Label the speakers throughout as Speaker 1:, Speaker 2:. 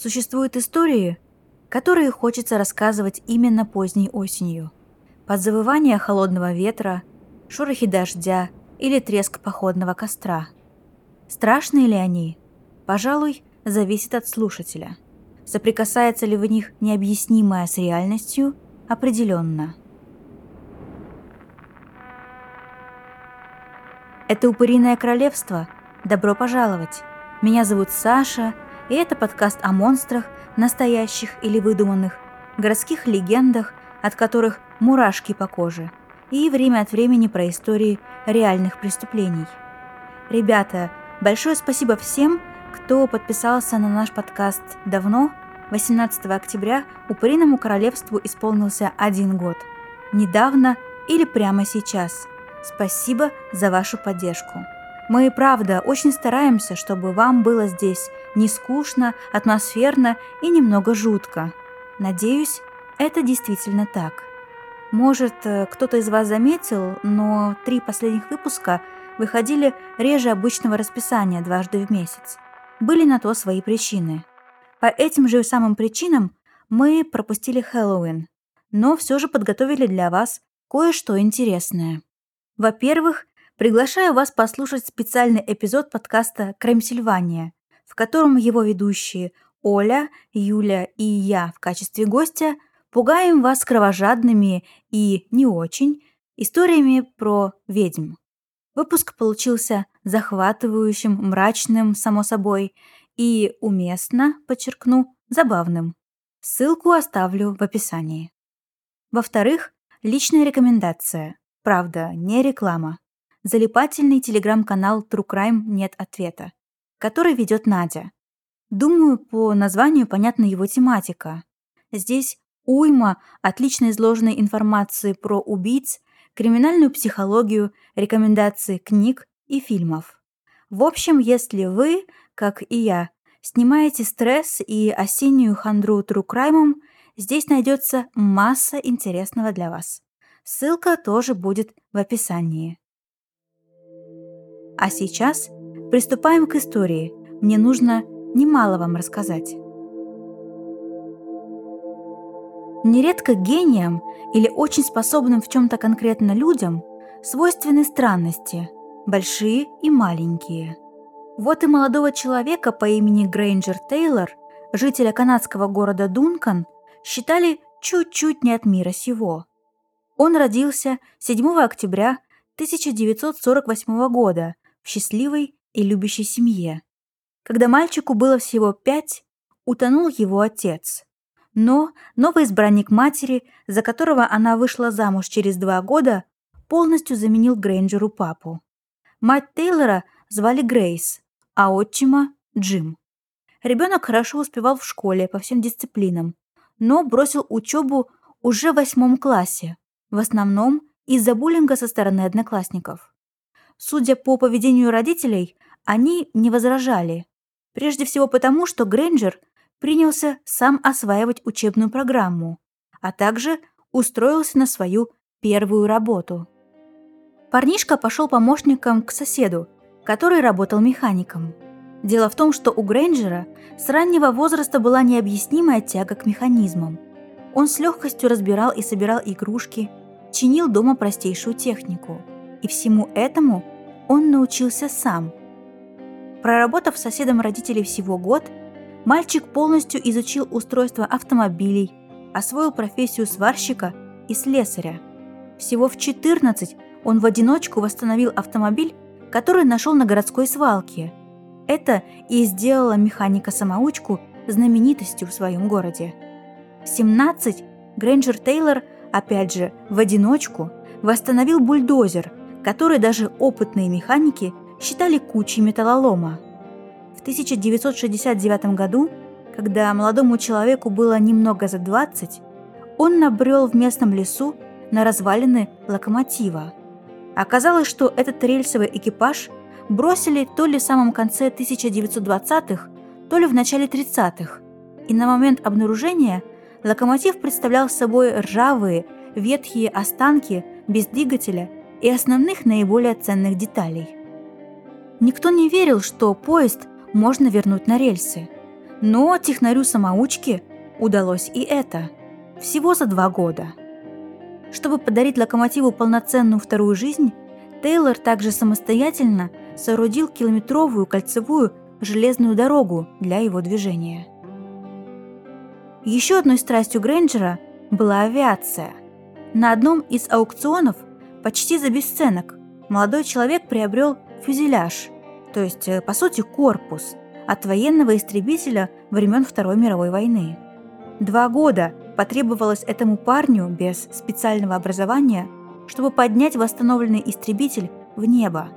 Speaker 1: Существуют истории, которые хочется рассказывать именно поздней осенью. Под завывание холодного ветра, шорохи дождя или треск походного костра. Страшные ли они? Пожалуй, зависит от слушателя. Соприкасается ли в них необъяснимое с реальностью? Определенно. Это «Упыриное королевство». Добро пожаловать! Меня зовут Саша, и это подкаст о монстрах, настоящих или выдуманных, городских легендах, от которых мурашки по коже, и время от времени про истории реальных преступлений. Ребята, большое спасибо всем, кто подписался на наш подкаст давно. 18 октября Упыриному королевству исполнился один год. Недавно или прямо сейчас – Спасибо за вашу поддержку. Мы и правда очень стараемся, чтобы вам было здесь не скучно, атмосферно и немного жутко. Надеюсь, это действительно так. Может, э, кто-то из вас заметил, но три последних выпуска выходили реже обычного расписания дважды в месяц. Были на то свои причины. По этим же самым причинам мы пропустили Хэллоуин, но все же подготовили для вас кое-что интересное. Во-первых, приглашаю вас послушать специальный эпизод подкаста «Крем Сильвания», в котором его ведущие Оля, Юля и я в качестве гостя пугаем вас кровожадными и не очень историями про ведьм. Выпуск получился захватывающим, мрачным, само собой, и уместно, подчеркну, забавным. Ссылку оставлю в описании. Во-вторых, личная рекомендация. Правда, не реклама. Залипательный телеграм-канал True Crime «Нет ответа», который ведет Надя. Думаю, по названию понятна его тематика. Здесь уйма отлично изложенной информации про убийц, криминальную психологию, рекомендации книг и фильмов. В общем, если вы, как и я, снимаете стресс и осеннюю хандру Crime, здесь найдется масса интересного для вас. Ссылка тоже будет в описании. А сейчас приступаем к истории. Мне нужно немало вам рассказать. Нередко гениям или очень способным в чем-то конкретно людям свойственны странности, большие и маленькие. Вот и молодого человека по имени Грейнджер Тейлор, жителя канадского города Дункан, считали чуть-чуть не от мира сего – он родился 7 октября 1948 года в счастливой и любящей семье. Когда мальчику было всего пять, утонул его отец. Но новый избранник матери, за которого она вышла замуж через два года, полностью заменил Грейнджеру папу. Мать Тейлора звали Грейс, а отчима – Джим. Ребенок хорошо успевал в школе по всем дисциплинам, но бросил учебу уже в восьмом классе, в основном из-за буллинга со стороны одноклассников. Судя по поведению родителей, они не возражали. Прежде всего потому, что Грейнджер принялся сам осваивать учебную программу, а также устроился на свою первую работу. Парнишка пошел помощником к соседу, который работал механиком. Дело в том, что у Грейнджера с раннего возраста была необъяснимая тяга к механизмам. Он с легкостью разбирал и собирал игрушки, чинил дома простейшую технику. И всему этому он научился сам. Проработав соседом родителей всего год, мальчик полностью изучил устройство автомобилей, освоил профессию сварщика и слесаря. Всего в 14 он в одиночку восстановил автомобиль, который нашел на городской свалке. Это и сделало механика-самоучку знаменитостью в своем городе. В 17 Грейнджер Тейлор – опять же, в одиночку, восстановил бульдозер, который даже опытные механики считали кучей металлолома. В 1969 году, когда молодому человеку было немного за 20, он набрел в местном лесу на развалины локомотива. Оказалось, что этот рельсовый экипаж бросили то ли в самом конце 1920-х, то ли в начале 30-х, и на момент обнаружения локомотив представлял собой ржавые, ветхие останки без двигателя и основных наиболее ценных деталей. Никто не верил, что поезд можно вернуть на рельсы. Но технарю-самоучке удалось и это. Всего за два года. Чтобы подарить локомотиву полноценную вторую жизнь, Тейлор также самостоятельно соорудил километровую кольцевую железную дорогу для его движения. Еще одной страстью Грейнджера была авиация. На одном из аукционов почти за бесценок молодой человек приобрел фюзеляж, то есть, э, по сути, корпус от военного истребителя времен Второй мировой войны. Два года потребовалось этому парню без специального образования, чтобы поднять восстановленный истребитель в небо.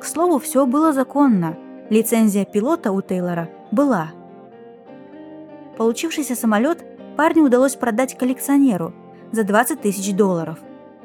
Speaker 1: К слову, все было законно. Лицензия пилота у Тейлора была. Получившийся самолет парню удалось продать коллекционеру за 20 тысяч долларов,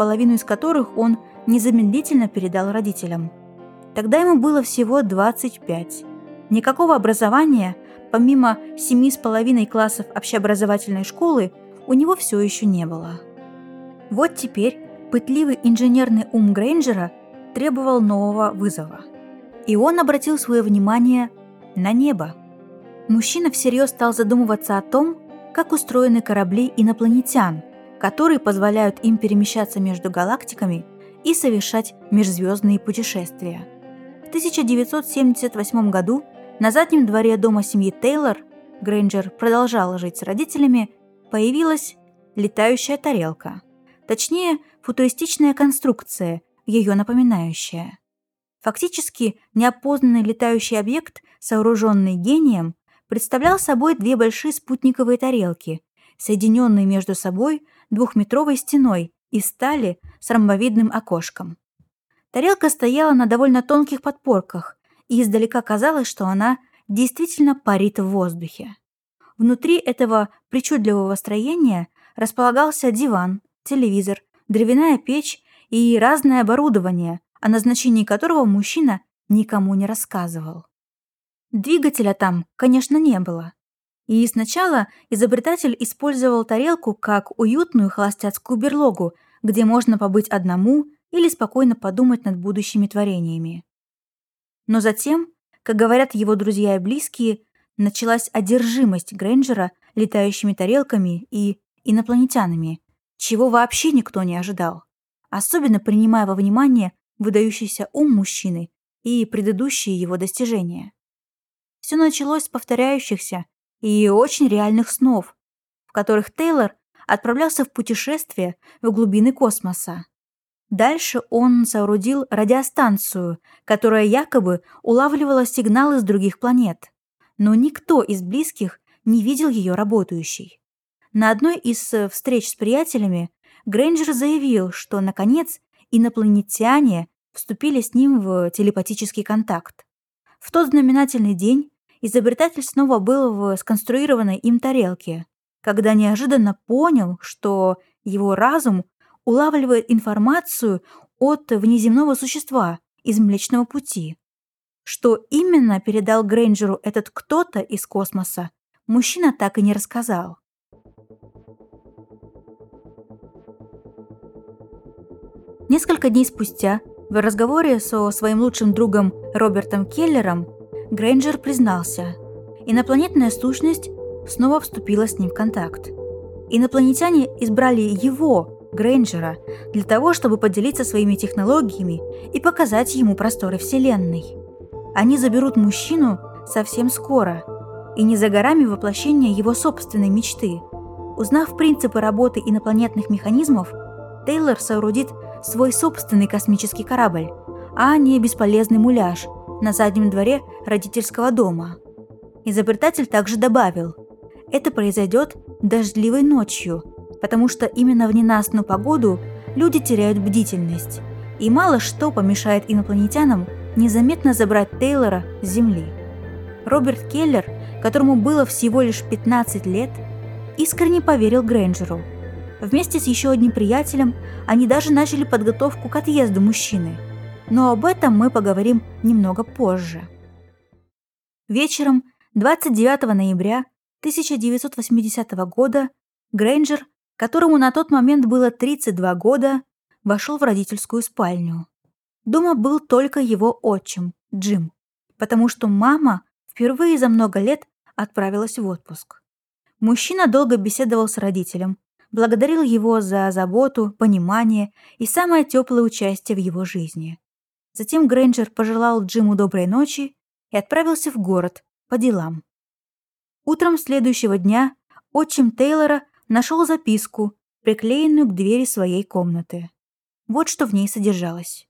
Speaker 1: половину из которых он незамедлительно передал родителям. Тогда ему было всего 25. Никакого образования, помимо семи с половиной классов общеобразовательной школы, у него все еще не было. Вот теперь пытливый инженерный ум Грейнджера требовал нового вызова. И он обратил свое внимание на небо. Мужчина всерьез стал задумываться о том, как устроены корабли инопланетян, которые позволяют им перемещаться между галактиками и совершать межзвездные путешествия. В 1978 году на заднем дворе дома семьи Тейлор Грейнджер продолжал жить с родителями, появилась летающая тарелка. Точнее, футуристичная конструкция, ее напоминающая. Фактически, неопознанный летающий объект, сооруженный гением, представлял собой две большие спутниковые тарелки, соединенные между собой двухметровой стеной из стали с ромбовидным окошком. Тарелка стояла на довольно тонких подпорках, и издалека казалось, что она действительно парит в воздухе. Внутри этого причудливого строения располагался диван, телевизор, деревянная печь и разное оборудование, о назначении которого мужчина никому не рассказывал. Двигателя там, конечно, не было. И сначала изобретатель использовал тарелку как уютную холостяцкую берлогу, где можно побыть одному или спокойно подумать над будущими творениями. Но затем, как говорят его друзья и близкие, началась одержимость Грейнджера летающими тарелками и инопланетянами, чего вообще никто не ожидал, особенно принимая во внимание выдающийся ум мужчины и предыдущие его достижения. Все началось с повторяющихся и очень реальных снов, в которых Тейлор отправлялся в путешествие в глубины космоса. Дальше он соорудил радиостанцию, которая якобы улавливала сигналы с других планет. Но никто из близких не видел ее работающей. На одной из э, встреч с приятелями Грейнджер заявил, что, наконец, инопланетяне вступили с ним в телепатический контакт. В тот знаменательный день изобретатель снова был в сконструированной им тарелке, когда неожиданно понял, что его разум улавливает информацию от внеземного существа из Млечного Пути. Что именно передал Грейнджеру этот кто-то из космоса, мужчина так и не рассказал. Несколько дней спустя, в разговоре со своим лучшим другом Робертом Келлером, Грейнджер признался, инопланетная сущность снова вступила с ним в контакт. Инопланетяне избрали его, Грейнджера, для того, чтобы поделиться своими технологиями и показать ему просторы Вселенной. Они заберут мужчину совсем скоро, и не за горами воплощения его собственной мечты. Узнав принципы работы инопланетных механизмов, Тейлор соорудит свой собственный космический корабль, а не бесполезный муляж – на заднем дворе родительского дома. Изобретатель также добавил, это произойдет дождливой ночью, потому что именно в ненастную погоду люди теряют бдительность, и мало что помешает инопланетянам незаметно забрать Тейлора с Земли. Роберт Келлер, которому было всего лишь 15 лет, искренне поверил Грейнджеру. Вместе с еще одним приятелем они даже начали подготовку к отъезду мужчины – но об этом мы поговорим немного позже. Вечером 29 ноября 1980 года Грейнджер, которому на тот момент было 32 года, вошел в родительскую спальню. Дома был только его отчим, Джим, потому что мама впервые за много лет отправилась в отпуск. Мужчина долго беседовал с родителем, благодарил его за заботу, понимание и самое теплое участие в его жизни. Затем Грейнджер пожелал Джиму доброй ночи и отправился в город по делам. Утром следующего дня отчим Тейлора нашел записку, приклеенную к двери своей комнаты. Вот что в ней содержалось.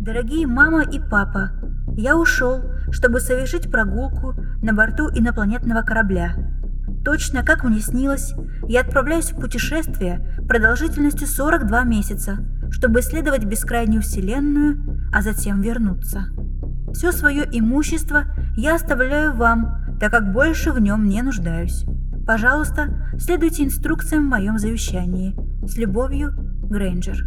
Speaker 1: Дорогие мама и папа, я ушел, чтобы совершить прогулку на борту инопланетного корабля. Точно как мне снилось, я отправляюсь в путешествие продолжительностью 42 месяца, чтобы исследовать бескрайнюю Вселенную, а затем вернуться. Все свое имущество я оставляю вам, так как больше в нем не нуждаюсь. Пожалуйста, следуйте инструкциям в моем завещании. С любовью, Грейнджер.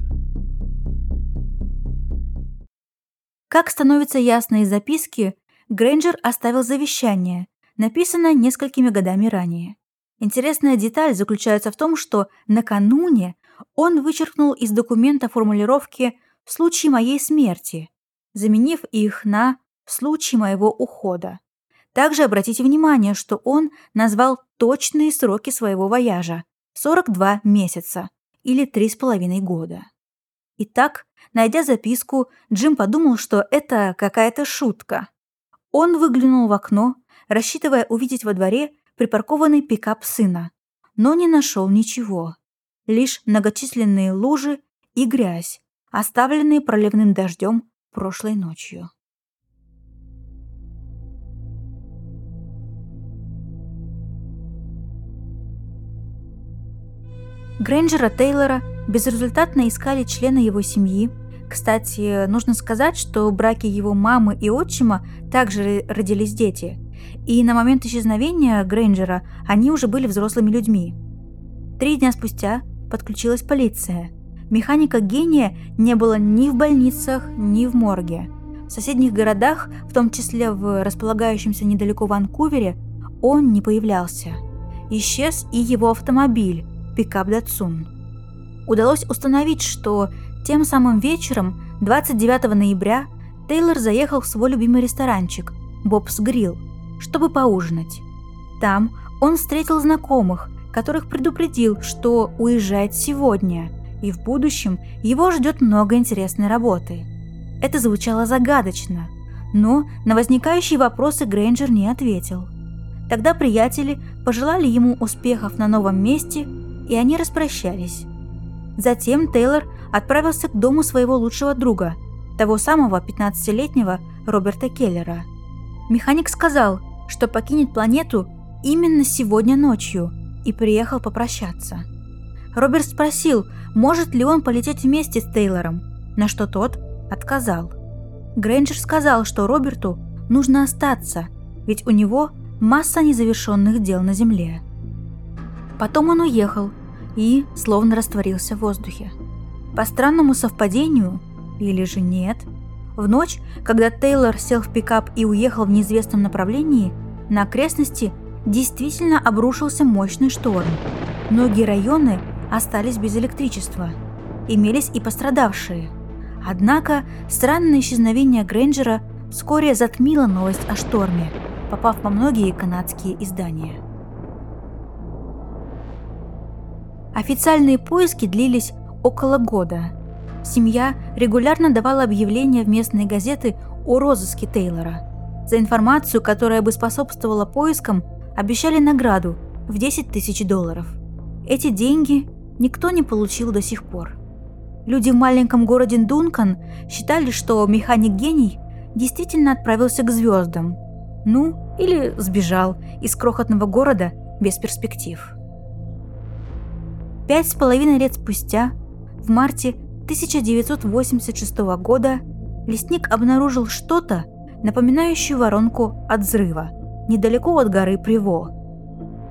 Speaker 1: Как становится ясно из записки, Грейнджер оставил завещание, написанное несколькими годами ранее. Интересная деталь заключается в том, что накануне он вычеркнул из документа формулировки «в случае моей смерти», заменив их на «в случае моего ухода». Также обратите внимание, что он назвал точные сроки своего вояжа – 42 месяца или 3,5 года. Итак, найдя записку, Джим подумал, что это какая-то шутка. Он выглянул в окно, рассчитывая увидеть во дворе припаркованный пикап сына, но не нашел ничего. Лишь многочисленные лужи и грязь, оставленные проливным дождем прошлой ночью. Грейнджера Тейлора безрезультатно искали члены его семьи. Кстати, нужно сказать, что в браке его мамы и отчима также родились дети. И на момент исчезновения Грейнджера они уже были взрослыми людьми. Три дня спустя подключилась полиция. Механика гения не было ни в больницах, ни в морге. В соседних городах, в том числе в располагающемся недалеко Ванкувере, он не появлялся. Исчез и его автомобиль, пикап Датсун. Удалось установить, что тем самым вечером, 29 ноября, Тейлор заехал в свой любимый ресторанчик «Бобс Грилл», чтобы поужинать. Там он встретил знакомых, которых предупредил, что уезжает сегодня, и в будущем его ждет много интересной работы. Это звучало загадочно, но на возникающие вопросы Грейнджер не ответил. Тогда приятели пожелали ему успехов на новом месте и они распрощались. Затем Тейлор отправился к дому своего лучшего друга, того самого 15-летнего Роберта Келлера. Механик сказал, что покинет планету именно сегодня ночью и приехал попрощаться. Роберт спросил, может ли он полететь вместе с Тейлором, на что тот отказал. Грейнджер сказал, что Роберту нужно остаться, ведь у него масса незавершенных дел на Земле. Потом он уехал и словно растворился в воздухе. По странному совпадению, или же нет, в ночь, когда Тейлор сел в пикап и уехал в неизвестном направлении, на окрестности действительно обрушился мощный шторм. Многие районы остались без электричества. Имелись и пострадавшие. Однако странное исчезновение Грейнджера вскоре затмило новость о шторме, попав во многие канадские издания. Официальные поиски длились около года. Семья регулярно давала объявления в местные газеты о розыске Тейлора. За информацию, которая бы способствовала поискам, обещали награду в 10 тысяч долларов. Эти деньги никто не получил до сих пор. Люди в маленьком городе Дункан считали, что механик-гений действительно отправился к звездам. Ну, или сбежал из крохотного города без перспектив. Пять с половиной лет спустя, в марте 1986 года, лесник обнаружил что-то, напоминающее воронку от взрыва, недалеко от горы Приво.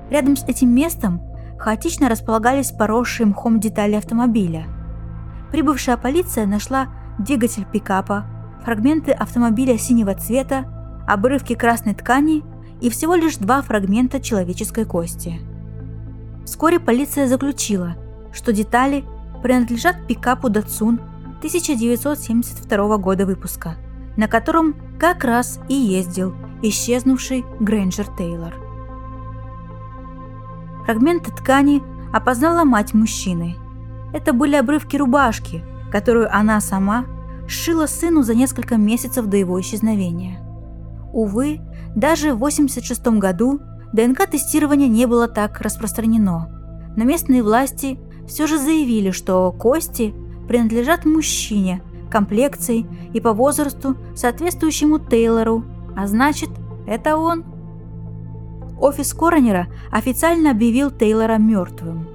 Speaker 1: Рядом с этим местом хаотично располагались поросшие мхом детали автомобиля. Прибывшая полиция нашла двигатель пикапа, фрагменты автомобиля синего цвета, обрывки красной ткани и всего лишь два фрагмента человеческой кости – Вскоре полиция заключила, что детали принадлежат пикапу Datsun 1972 года выпуска, на котором как раз и ездил исчезнувший Грэнджер Тейлор. Фрагменты ткани опознала мать мужчины. Это были обрывки рубашки, которую она сама сшила сыну за несколько месяцев до его исчезновения. Увы, даже в 1986 году ДНК-тестирование не было так распространено, но местные власти все же заявили, что кости принадлежат мужчине, комплекцией и по возрасту, соответствующему Тейлору, а значит, это он. Офис коронера официально объявил Тейлора мертвым.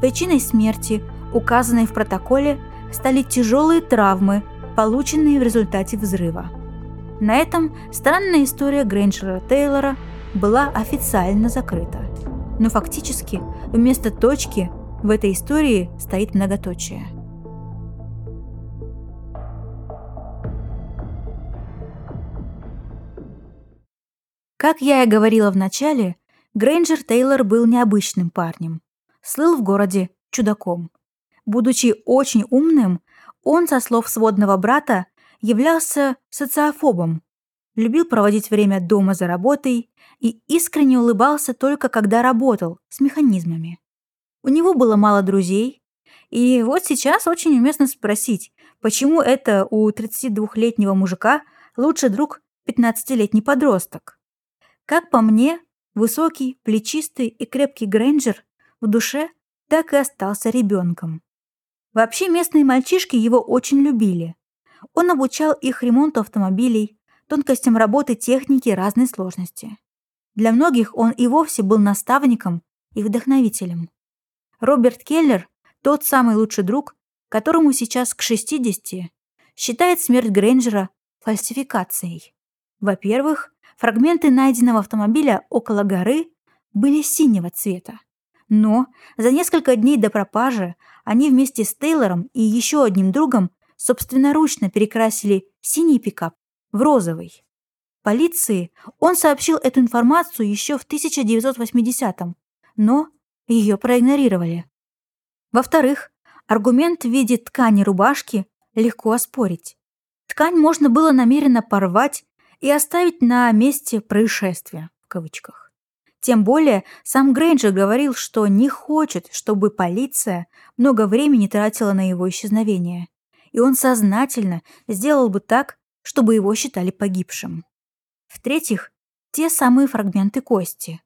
Speaker 1: Причиной смерти, указанной в протоколе, стали тяжелые травмы, полученные в результате взрыва. На этом странная история Грейнджера Тейлора была официально закрыта. Но фактически вместо точки в этой истории стоит многоточие – Как я и говорила в начале, Грейнджер Тейлор был необычным парнем. Слыл в городе чудаком. Будучи очень умным, он, со слов сводного брата, являлся социофобом, любил проводить время дома за работой и искренне улыбался только когда работал с механизмами. У него было мало друзей, и вот сейчас очень уместно спросить, почему это у 32-летнего мужика лучший друг 15-летний подросток. Как по мне, высокий, плечистый и крепкий Грейнджер в душе так и остался ребенком. Вообще местные мальчишки его очень любили. Он обучал их ремонту автомобилей, тонкостям работы техники разной сложности. Для многих он и вовсе был наставником и вдохновителем. Роберт Келлер, тот самый лучший друг, которому сейчас к 60, считает смерть Грейнджера фальсификацией. Во-первых, Фрагменты найденного автомобиля около горы были синего цвета. Но за несколько дней до пропажи они вместе с Тейлором и еще одним другом собственноручно перекрасили синий пикап в розовый. Полиции он сообщил эту информацию еще в 1980-м, но ее проигнорировали. Во-вторых, аргумент в виде ткани рубашки легко оспорить. Ткань можно было намеренно порвать и оставить на месте происшествия, в кавычках. Тем более, сам Грейнджер говорил, что не хочет, чтобы полиция много времени тратила на его исчезновение. И он сознательно сделал бы так, чтобы его считали погибшим. В-третьих, те самые фрагменты кости.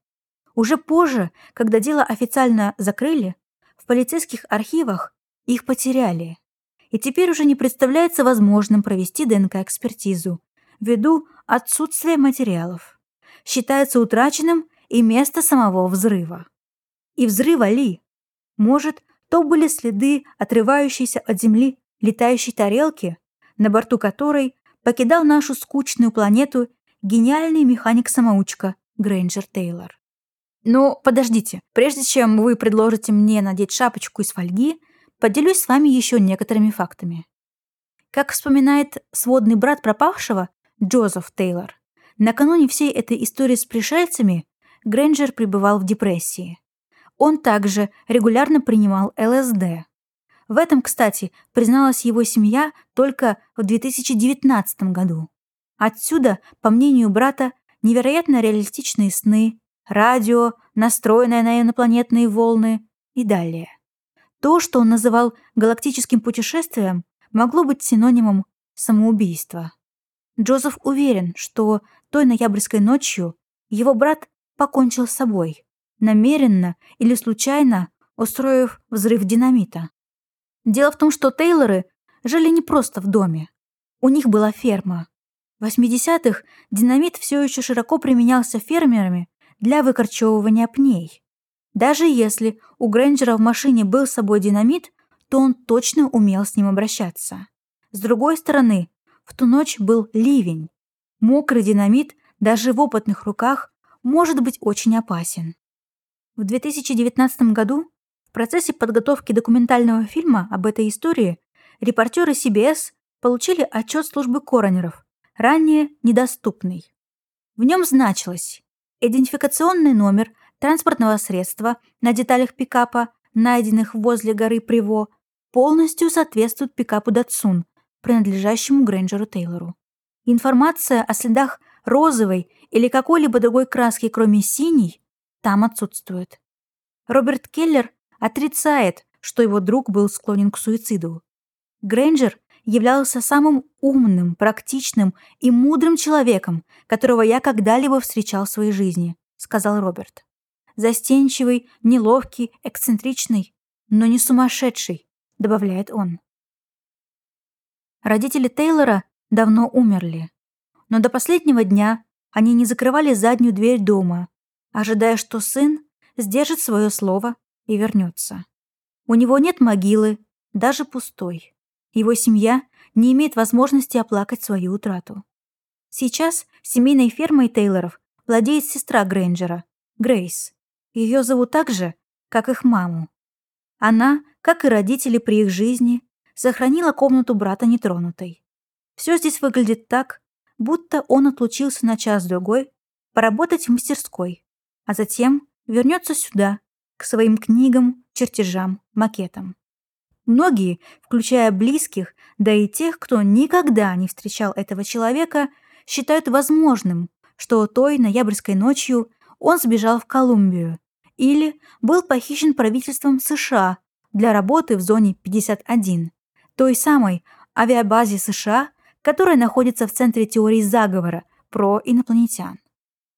Speaker 1: Уже позже, когда дело официально закрыли, в полицейских архивах их потеряли. И теперь уже не представляется возможным провести ДНК-экспертизу, ввиду отсутствия материалов. Считается утраченным и место самого взрыва. И взрыва ли? Может, то были следы отрывающейся от Земли летающей тарелки, на борту которой покидал нашу скучную планету гениальный механик-самоучка Грейнджер Тейлор. Но подождите, прежде чем вы предложите мне надеть шапочку из фольги, поделюсь с вами еще некоторыми фактами. Как вспоминает сводный брат пропавшего, Джозеф Тейлор. Накануне всей этой истории с пришельцами Грэнджер пребывал в депрессии. Он также регулярно принимал ЛСД. В этом, кстати, призналась его семья только в 2019 году. Отсюда, по мнению брата, невероятно реалистичные сны, радио, настроенное на инопланетные волны и далее. То, что он называл галактическим путешествием, могло быть синонимом самоубийства. Джозеф уверен, что той ноябрьской ночью его брат покончил с собой, намеренно или случайно устроив взрыв динамита. Дело в том, что Тейлоры жили не просто в доме. У них была ферма. В 80-х динамит все еще широко применялся фермерами для выкорчевывания пней. Даже если у Грэнджера в машине был с собой динамит, то он точно умел с ним обращаться. С другой стороны, в ту ночь был ливень. Мокрый динамит даже в опытных руках может быть очень опасен. В 2019 году в процессе подготовки документального фильма об этой истории репортеры CBS получили отчет службы коронеров, ранее недоступный. В нем значилось идентификационный номер транспортного средства на деталях пикапа, найденных возле горы Приво, полностью соответствует пикапу Датсун, принадлежащему Грэнджеру Тейлору. Информация о следах розовой или какой-либо другой краски, кроме синей, там отсутствует. Роберт Келлер отрицает, что его друг был склонен к суициду. Грейнджер являлся самым умным, практичным и мудрым человеком, которого я когда-либо встречал в своей жизни, сказал Роберт. Застенчивый, неловкий, эксцентричный, но не сумасшедший, добавляет он. Родители Тейлора давно умерли, но до последнего дня они не закрывали заднюю дверь дома, ожидая, что сын сдержит свое слово и вернется. У него нет могилы, даже пустой. Его семья не имеет возможности оплакать свою утрату. Сейчас семейной фермой Тейлоров владеет сестра Грейнджера, Грейс. Ее зовут так же, как их маму. Она, как и родители при их жизни, сохранила комнату брата нетронутой. Все здесь выглядит так, будто он отлучился на час-другой поработать в мастерской, а затем вернется сюда, к своим книгам, чертежам, макетам. Многие, включая близких, да и тех, кто никогда не встречал этого человека, считают возможным, что той ноябрьской ночью он сбежал в Колумбию или был похищен правительством США для работы в зоне 51, той самой авиабазе США, которая находится в центре теории заговора про инопланетян.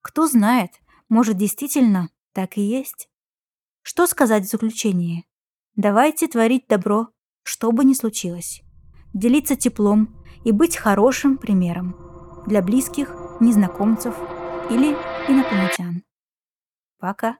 Speaker 1: Кто знает, может действительно так и есть. Что сказать в заключение? Давайте творить добро, что бы ни случилось. Делиться теплом и быть хорошим примером для близких, незнакомцев или инопланетян. Пока.